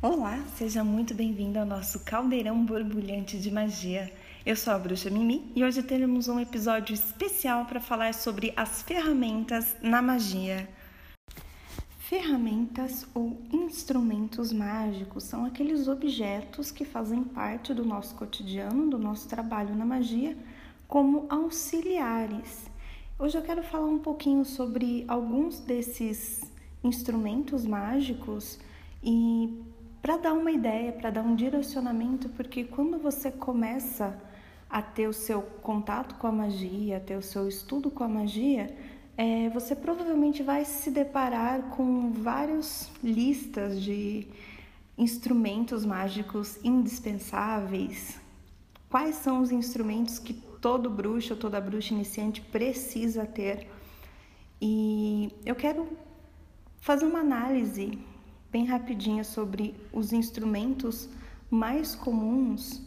Olá, seja muito bem-vindo ao nosso caldeirão borbulhante de magia. Eu sou a Bruxa Mimi e hoje teremos um episódio especial para falar sobre as ferramentas na magia. Ferramentas ou instrumentos mágicos são aqueles objetos que fazem parte do nosso cotidiano, do nosso trabalho na magia, como auxiliares. Hoje eu quero falar um pouquinho sobre alguns desses instrumentos mágicos e para dar uma ideia, para dar um direcionamento, porque quando você começa a ter o seu contato com a magia, a ter o seu estudo com a magia, é, você provavelmente vai se deparar com várias listas de instrumentos mágicos indispensáveis. Quais são os instrumentos que todo bruxo ou toda bruxa iniciante precisa ter? E eu quero fazer uma análise bem rapidinha sobre os instrumentos mais comuns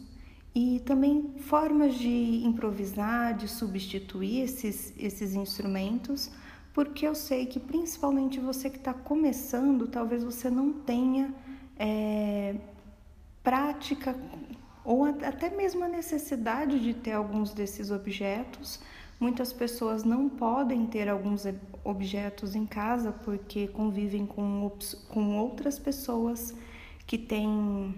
e também formas de improvisar, de substituir esses, esses instrumentos, porque eu sei que principalmente você que está começando, talvez você não tenha é, prática ou até mesmo a necessidade de ter alguns desses objetos. Muitas pessoas não podem ter alguns objetos em casa porque convivem com, com outras pessoas que têm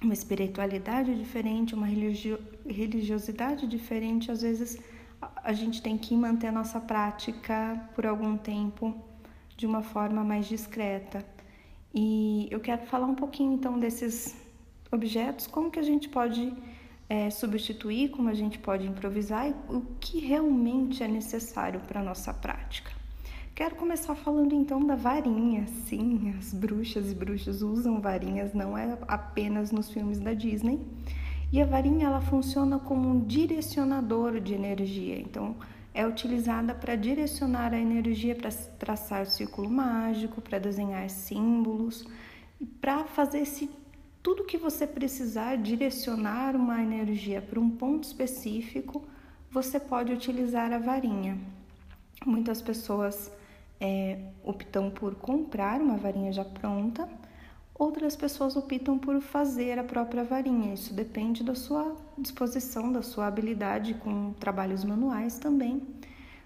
uma espiritualidade diferente, uma religio, religiosidade diferente. Às vezes a gente tem que manter a nossa prática por algum tempo de uma forma mais discreta. E eu quero falar um pouquinho então desses objetos, como que a gente pode é, substituir, como a gente pode improvisar e o que realmente é necessário para a nossa prática. Quero começar falando então da varinha. Sim, as bruxas e bruxos usam varinhas, não é apenas nos filmes da Disney. E a varinha ela funciona como um direcionador de energia. Então, é utilizada para direcionar a energia para traçar o círculo mágico, para desenhar símbolos e para fazer esse tudo que você precisar direcionar uma energia para um ponto específico, você pode utilizar a varinha. Muitas pessoas é, optam por comprar uma varinha já pronta, outras pessoas optam por fazer a própria varinha. Isso depende da sua disposição, da sua habilidade com trabalhos manuais também.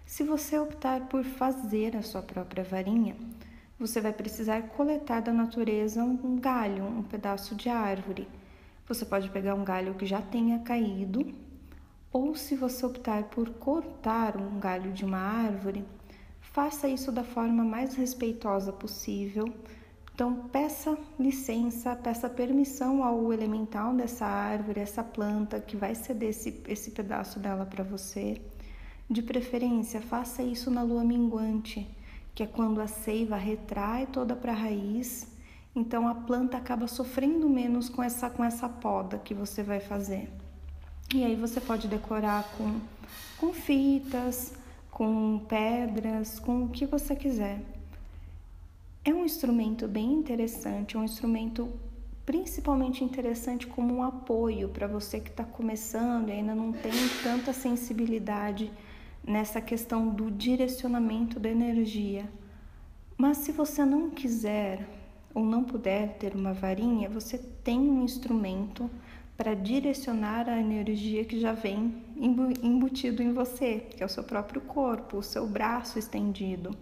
Se você optar por fazer a sua própria varinha, você vai precisar coletar da natureza um galho, um pedaço de árvore. Você pode pegar um galho que já tenha caído, ou se você optar por cortar um galho de uma árvore, faça isso da forma mais respeitosa possível. Então, peça licença, peça permissão ao elemental dessa árvore, essa planta que vai ceder esse, esse pedaço dela para você. De preferência, faça isso na lua minguante que é quando a seiva retrai toda para a raiz, então a planta acaba sofrendo menos com essa, com essa poda que você vai fazer. E aí você pode decorar com, com fitas, com pedras, com o que você quiser. É um instrumento bem interessante, um instrumento principalmente interessante como um apoio para você que está começando e ainda não tem tanta sensibilidade nessa questão do direcionamento da energia. Mas se você não quiser ou não puder ter uma varinha, você tem um instrumento para direcionar a energia que já vem embutido em você, que é o seu próprio corpo, o seu braço estendido.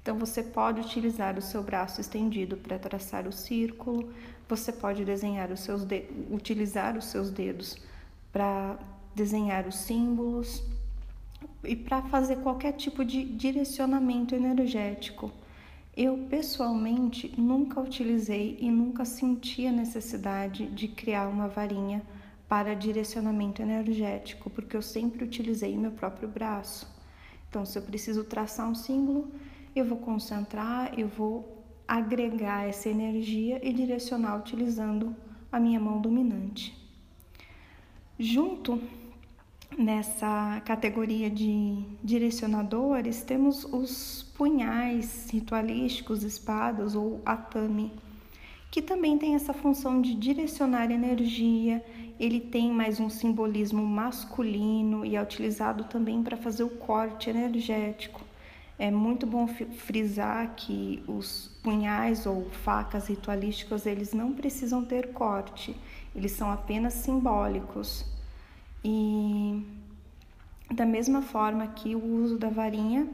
Então você pode utilizar o seu braço estendido para traçar o círculo, você pode desenhar os seus utilizar os seus dedos para desenhar os símbolos, e para fazer qualquer tipo de direcionamento energético. Eu pessoalmente nunca utilizei e nunca senti a necessidade de criar uma varinha para direcionamento energético, porque eu sempre utilizei meu próprio braço. Então, se eu preciso traçar um símbolo, eu vou concentrar, eu vou agregar essa energia e direcionar utilizando a minha mão dominante. Junto Nessa categoria de direcionadores, temos os punhais ritualísticos, espadas ou atame, que também tem essa função de direcionar energia. Ele tem mais um simbolismo masculino e é utilizado também para fazer o corte energético. É muito bom frisar que os punhais ou facas ritualísticas, eles não precisam ter corte, eles são apenas simbólicos. E da mesma forma que o uso da varinha,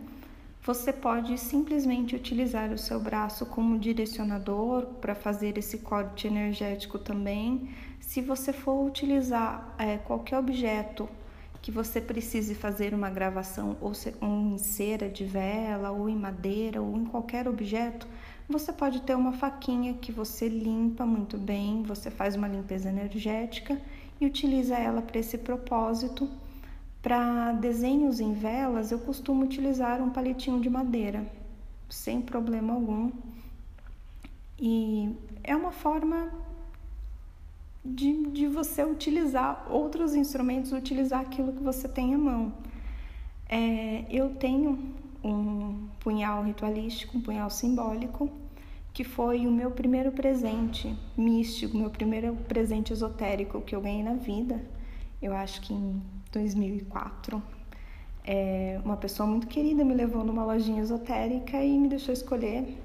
você pode simplesmente utilizar o seu braço como direcionador para fazer esse corte energético também. Se você for utilizar é, qualquer objeto que você precise fazer uma gravação ou em cera de vela ou em madeira ou em qualquer objeto, você pode ter uma faquinha que você limpa muito bem, você faz uma limpeza energética e utiliza ela para esse propósito. Para desenhos em velas, eu costumo utilizar um palitinho de madeira, sem problema algum. E é uma forma de, de você utilizar outros instrumentos, utilizar aquilo que você tem à mão. É, eu tenho um punhal ritualístico, um punhal simbólico, que foi o meu primeiro presente místico, meu primeiro presente esotérico que eu ganhei na vida. Eu acho que em 2004. É, uma pessoa muito querida me levou numa lojinha esotérica e me deixou escolher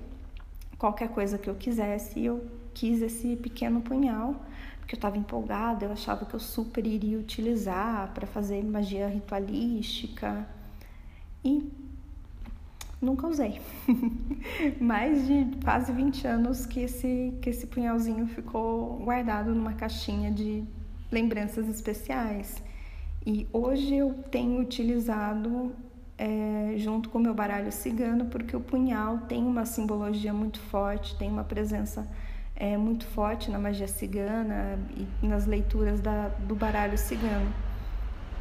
qualquer coisa que eu quisesse. E eu quis esse pequeno punhal porque eu estava empolgada, eu achava que eu super iria utilizar para fazer magia ritualística e nunca usei. Mais de quase 20 anos que esse, que esse punhalzinho ficou guardado numa caixinha de lembranças especiais. E hoje eu tenho utilizado é, junto com o meu baralho cigano, porque o punhal tem uma simbologia muito forte, tem uma presença é muito forte na magia cigana e nas leituras da, do baralho cigano.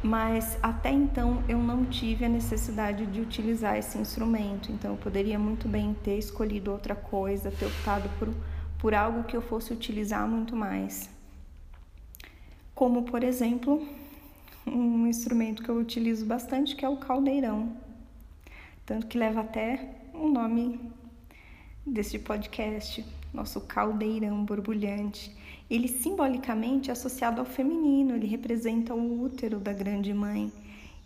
Mas até então eu não tive a necessidade de utilizar esse instrumento, então eu poderia muito bem ter escolhido outra coisa, ter optado por, por algo que eu fosse utilizar muito mais. Como, por exemplo, um instrumento que eu utilizo bastante, que é o caldeirão. Tanto que leva até o nome deste podcast, nosso caldeirão borbulhante. Ele simbolicamente é associado ao feminino, ele representa o útero da grande mãe.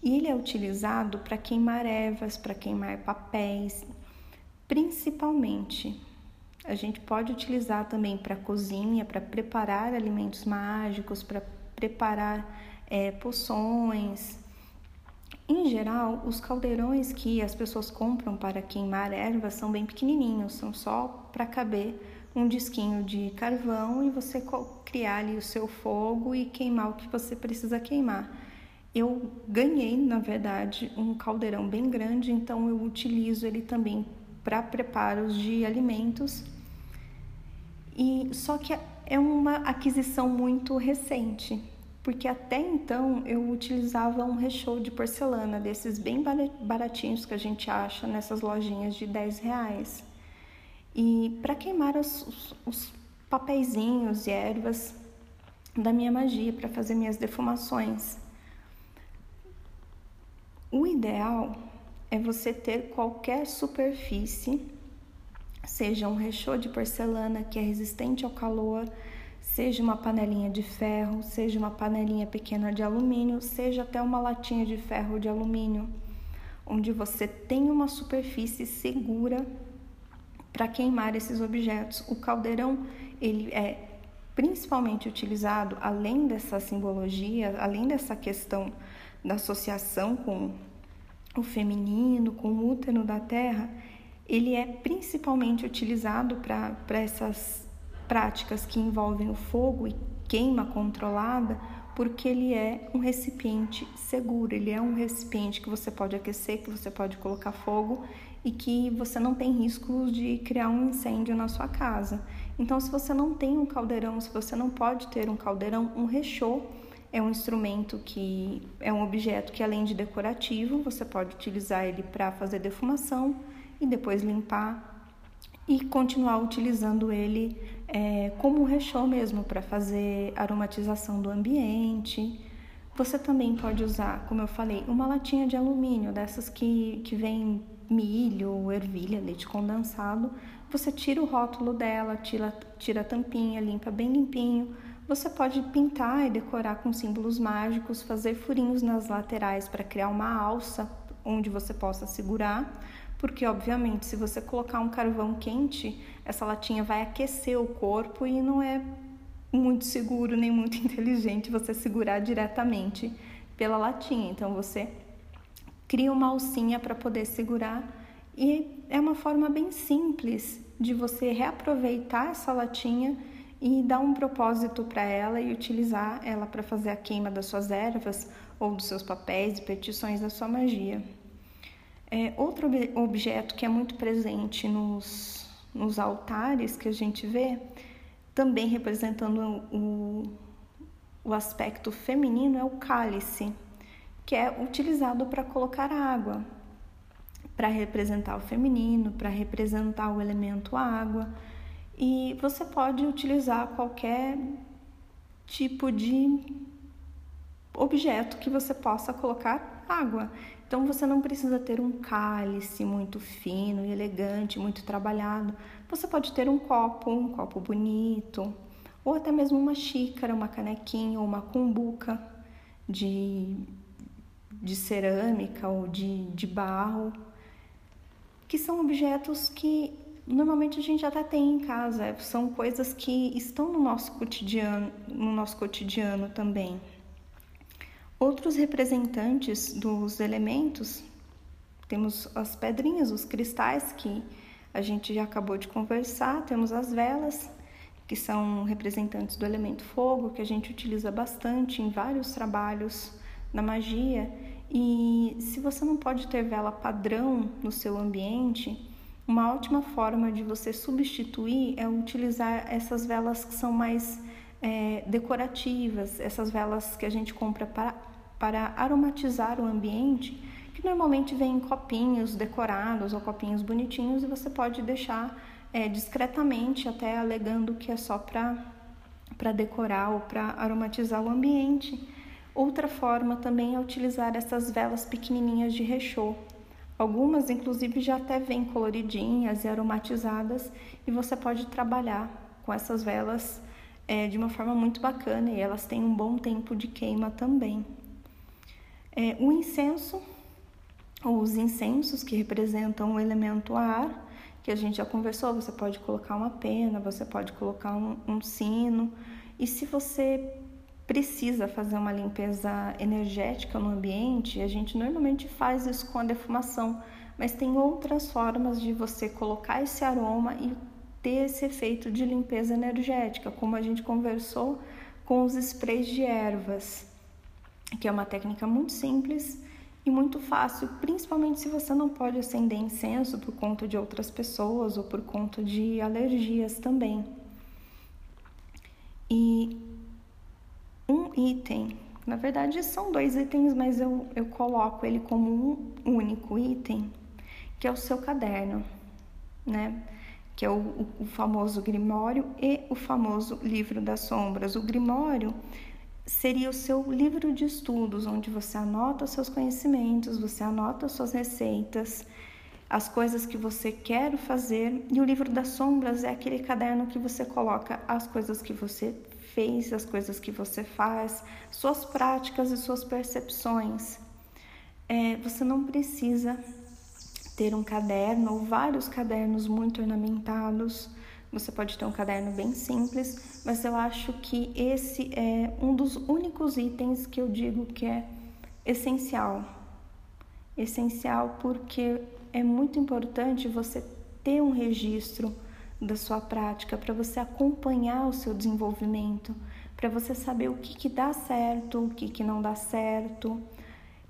E ele é utilizado para queimar ervas, para queimar papéis, principalmente. A gente pode utilizar também para cozinha, para preparar alimentos mágicos, para preparar é, poções, em geral, os caldeirões que as pessoas compram para queimar ervas são bem pequenininhos, são só para caber um disquinho de carvão e você criar ali o seu fogo e queimar o que você precisa queimar. Eu ganhei, na verdade, um caldeirão bem grande, então eu utilizo ele também para preparos de alimentos. E só que é uma aquisição muito recente porque até então eu utilizava um recheio de porcelana, desses bem baratinhos que a gente acha nessas lojinhas de 10 reais. E para queimar os, os, os papeizinhos e ervas da minha magia, para fazer minhas defumações. O ideal é você ter qualquer superfície, seja um recheio de porcelana que é resistente ao calor, seja uma panelinha de ferro, seja uma panelinha pequena de alumínio, seja até uma latinha de ferro de alumínio, onde você tem uma superfície segura para queimar esses objetos. O caldeirão, ele é principalmente utilizado além dessa simbologia, além dessa questão da associação com o feminino, com o útero da terra, ele é principalmente utilizado para essas práticas que envolvem o fogo e queima controlada, porque ele é um recipiente seguro, ele é um recipiente que você pode aquecer, que você pode colocar fogo e que você não tem risco de criar um incêndio na sua casa. Então, se você não tem um caldeirão, se você não pode ter um caldeirão, um rechô é um instrumento que é um objeto que além de decorativo, você pode utilizar ele para fazer defumação e depois limpar e continuar utilizando ele é, como rechô mesmo para fazer aromatização do ambiente. Você também pode usar, como eu falei, uma latinha de alumínio, dessas que, que vem milho, ervilha, leite condensado. Você tira o rótulo dela, tira, tira a tampinha, limpa bem limpinho. Você pode pintar e decorar com símbolos mágicos, fazer furinhos nas laterais para criar uma alça onde você possa segurar porque obviamente se você colocar um carvão quente, essa latinha vai aquecer o corpo e não é muito seguro nem muito inteligente você segurar diretamente pela latinha. Então você cria uma alcinha para poder segurar e é uma forma bem simples de você reaproveitar essa latinha e dar um propósito para ela e utilizar ela para fazer a queima das suas ervas ou dos seus papéis e petições da sua magia. É, outro objeto que é muito presente nos, nos altares que a gente vê, também representando o, o aspecto feminino, é o cálice, que é utilizado para colocar água, para representar o feminino, para representar o elemento água. E você pode utilizar qualquer tipo de objeto que você possa colocar água. Então você não precisa ter um cálice muito fino e elegante, muito trabalhado. Você pode ter um copo, um copo bonito, ou até mesmo uma xícara, uma canequinha ou uma cumbuca de, de cerâmica ou de, de barro, que são objetos que normalmente a gente até tem em casa, são coisas que estão no nosso cotidiano, no nosso cotidiano também. Outros representantes dos elementos, temos as pedrinhas, os cristais que a gente já acabou de conversar, temos as velas, que são representantes do elemento fogo, que a gente utiliza bastante em vários trabalhos na magia. E se você não pode ter vela padrão no seu ambiente, uma ótima forma de você substituir é utilizar essas velas que são mais é, decorativas, essas velas que a gente compra para, para aromatizar o ambiente, que normalmente vem em copinhos decorados ou copinhos bonitinhos e você pode deixar é, discretamente, até alegando que é só para decorar ou para aromatizar o ambiente. Outra forma também é utilizar essas velas pequenininhas de rechô, Algumas, inclusive, já até vêm coloridinhas e aromatizadas e você pode trabalhar com essas velas é, de uma forma muito bacana e elas têm um bom tempo de queima também. É, o incenso, ou os incensos que representam o elemento ar, que a gente já conversou, você pode colocar uma pena, você pode colocar um, um sino, e se você precisa fazer uma limpeza energética no ambiente, a gente normalmente faz isso com a defumação, mas tem outras formas de você colocar esse aroma e ter esse efeito de limpeza energética, como a gente conversou com os sprays de ervas, que é uma técnica muito simples e muito fácil, principalmente se você não pode acender incenso por conta de outras pessoas ou por conta de alergias também. E item. Na verdade, são dois itens, mas eu, eu coloco ele como um único item, que é o seu caderno, né? Que é o, o famoso Grimório e o famoso Livro das Sombras. O Grimório seria o seu livro de estudos, onde você anota seus conhecimentos, você anota as suas receitas, as coisas que você quer fazer, e o livro das sombras é aquele caderno que você coloca as coisas que você fez, as coisas que você faz, suas práticas e suas percepções. É, você não precisa ter um caderno ou vários cadernos muito ornamentados. Você pode ter um caderno bem simples, mas eu acho que esse é um dos únicos itens que eu digo que é essencial. Essencial porque é muito importante você ter um registro da sua prática, para você acompanhar o seu desenvolvimento, para você saber o que, que dá certo, o que, que não dá certo.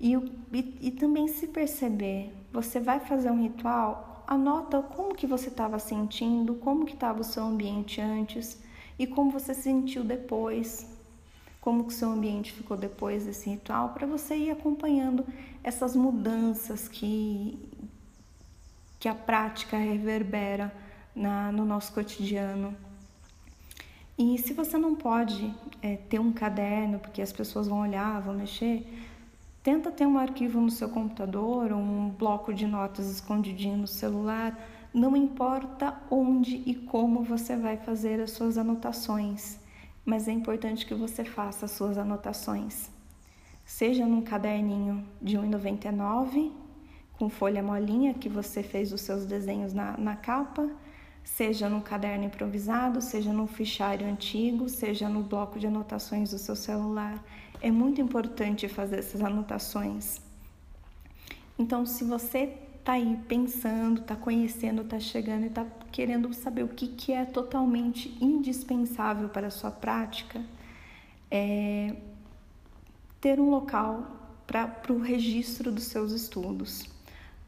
E, e, e também se perceber, você vai fazer um ritual, anota como que você estava sentindo, como que estava o seu ambiente antes e como você se sentiu depois, como que seu ambiente ficou depois desse ritual, para você ir acompanhando essas mudanças que, que a prática reverbera na, no nosso cotidiano. E se você não pode é, ter um caderno, porque as pessoas vão olhar, vão mexer, tenta ter um arquivo no seu computador um bloco de notas escondidinho no celular. Não importa onde e como você vai fazer as suas anotações, mas é importante que você faça as suas anotações. Seja num caderninho de R$ 1,99, com folha molinha que você fez os seus desenhos na, na capa, seja no caderno improvisado, seja no fichário antigo, seja no bloco de anotações do seu celular. É muito importante fazer essas anotações. Então, se você está aí pensando, está conhecendo, está chegando e está querendo saber o que, que é totalmente indispensável para a sua prática, é ter um local para o registro dos seus estudos.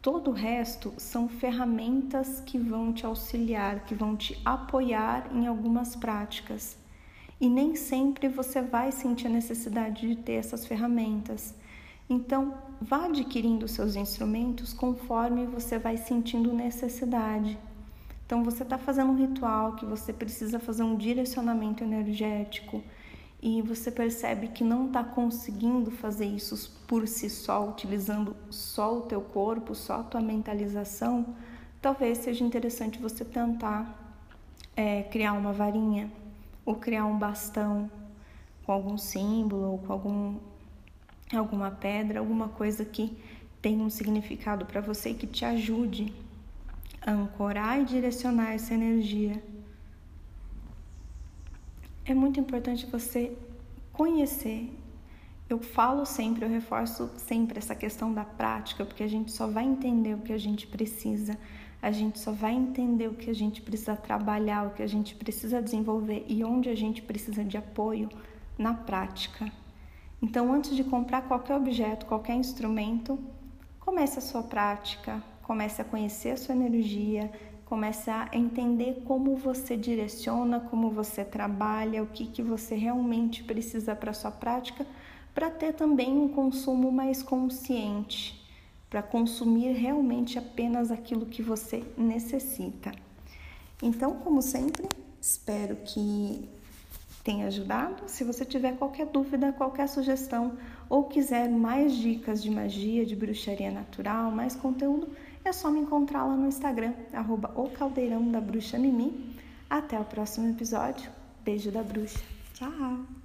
Todo o resto são ferramentas que vão te auxiliar, que vão te apoiar em algumas práticas. E nem sempre você vai sentir a necessidade de ter essas ferramentas. Então, vá adquirindo seus instrumentos conforme você vai sentindo necessidade. Então, você está fazendo um ritual que você precisa fazer um direcionamento energético e você percebe que não está conseguindo fazer isso por si só, utilizando só o teu corpo, só a tua mentalização, talvez seja interessante você tentar é, criar uma varinha ou criar um bastão com algum símbolo ou com algum alguma pedra, alguma coisa que tenha um significado para você e que te ajude a ancorar e direcionar essa energia. É muito importante você conhecer. Eu falo sempre, eu reforço sempre essa questão da prática, porque a gente só vai entender o que a gente precisa, a gente só vai entender o que a gente precisa trabalhar, o que a gente precisa desenvolver e onde a gente precisa de apoio na prática. Então, antes de comprar qualquer objeto, qualquer instrumento, comece a sua prática, comece a conhecer a sua energia, comece a entender como você direciona, como você trabalha, o que, que você realmente precisa para sua prática, para ter também um consumo mais consciente, para consumir realmente apenas aquilo que você necessita. Então, como sempre, espero que tenha ajudado. Se você tiver qualquer dúvida, qualquer sugestão ou quiser mais dicas de magia, de bruxaria natural, mais conteúdo, é só me encontrar lá no Instagram, arroba o caldeirão da bruxa Mimi. Até o próximo episódio. Beijo da bruxa. Tchau!